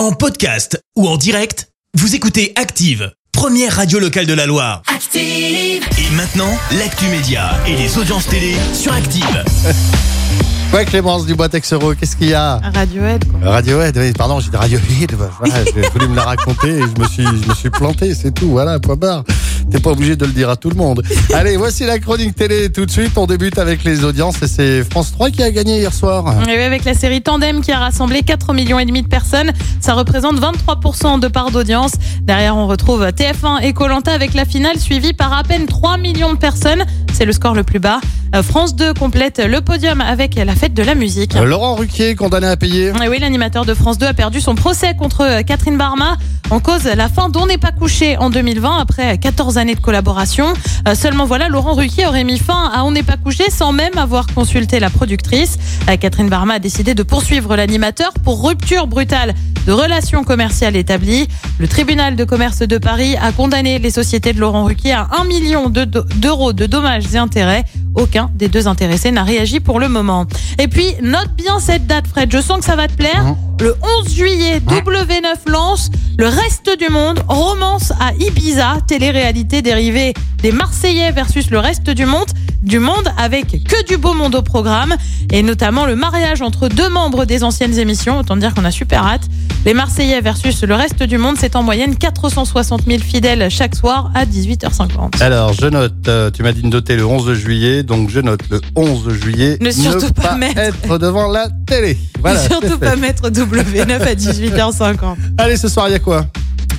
En podcast ou en direct, vous écoutez Active, première radio locale de la Loire. Active. Et maintenant, l'actu média et les audiences télé sur Active. Ouais, Clémence Dubois Texero, qu'est-ce qu'il y a? Radiohead, quoi. Radiohead, oui, pardon, j'ai dit Radiohead. Voilà, j'ai voulu me la raconter et je me suis, je me suis planté, c'est tout. Voilà, point barre. T'es pas obligé de le dire à tout le monde. Allez, voici la chronique télé tout de suite. On débute avec les audiences et c'est France 3 qui a gagné hier soir. Et oui, avec la série Tandem qui a rassemblé 4 millions et demi de personnes, ça représente 23% de part d'audience. Derrière, on retrouve TF1 et Colanta avec la finale suivie par à peine 3 millions de personnes. C'est le score le plus bas. Euh, France 2 complète le podium avec la fête de la musique. Euh, Laurent Ruquier, condamné à payer. Et oui, l'animateur de France 2 a perdu son procès contre euh, Catherine Barma en cause la fin d'On n'est pas couché en 2020 après 14 années de collaboration. Euh, seulement voilà, Laurent Ruquier aurait mis fin à On n'est pas couché sans même avoir consulté la productrice. Euh, Catherine Barma a décidé de poursuivre l'animateur pour rupture brutale de relations commerciales établies. Le tribunal de commerce de Paris a condamné les sociétés de Laurent Ruquier à 1 million de- d'euros de dommages et intérêts. Aucun des deux intéressés n'a réagi pour le moment. Et puis, note bien cette date, Fred. Je sens que ça va te plaire. Le 11 juillet, W9 lance Le Reste du Monde, romance à Ibiza, télé-réalité dérivée des Marseillais versus le reste du monde, du monde avec que du beau monde au programme et notamment le mariage entre deux membres des anciennes émissions. Autant dire qu'on a super hâte. Les Marseillais versus le reste du monde, c'est en moyenne 460 000 fidèles chaque soir à 18h50. Alors, je note, euh, tu m'as dit de noter le 11 juillet, donc je note le 11 juillet. Ne surtout pas mettre. être devant la télé. Voilà. Surtout c'est pas mettre W9 à 18h50. Allez, ce soir, il y a quoi?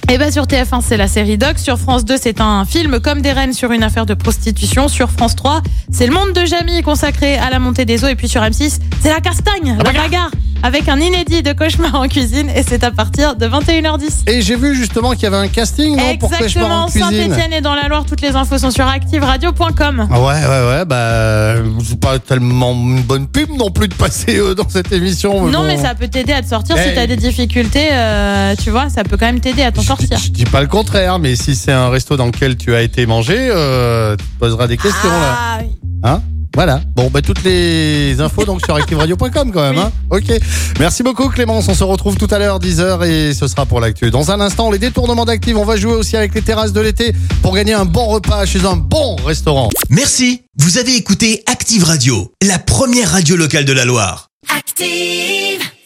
Et bah sur TF1 c'est la série Doc, sur France 2 c'est un film comme des reines sur une affaire de prostitution, sur France 3 c'est le monde de Jamie consacré à la montée des eaux. Et puis sur M6 c'est la castagne, la bagarre avec un inédit de cauchemar en cuisine et c'est à partir de 21h10. Et j'ai vu justement qu'il y avait un casting, non Pour Cauchemar en Exactement, cuisine. Saint-Etienne et dans la Loire, toutes les infos sont sur activeradio.com. Ah ouais, ouais, ouais, bah, c'est pas tellement une bonne pub non plus de passer euh, dans cette émission. Non bon. mais ça peut t'aider à te sortir si t'as des difficultés, euh, tu vois, ça peut quand même t'aider à t'en sortir. je dis pas le contraire, mais si c'est un resto dans lequel tu as été mangé, euh, tu te poseras des questions là. Ah, oui. Hein? Voilà. Bon, bah, toutes les infos donc sur activeradio.com quand même. Oui. Hein ok. Merci beaucoup Clémence. On se retrouve tout à l'heure 10h et ce sera pour l'actu. Dans un instant, les détournements d'actifs. On va jouer aussi avec les terrasses de l'été pour gagner un bon repas chez un bon restaurant. Merci, vous avez écouté Active Radio, la première radio locale de la Loire. Active.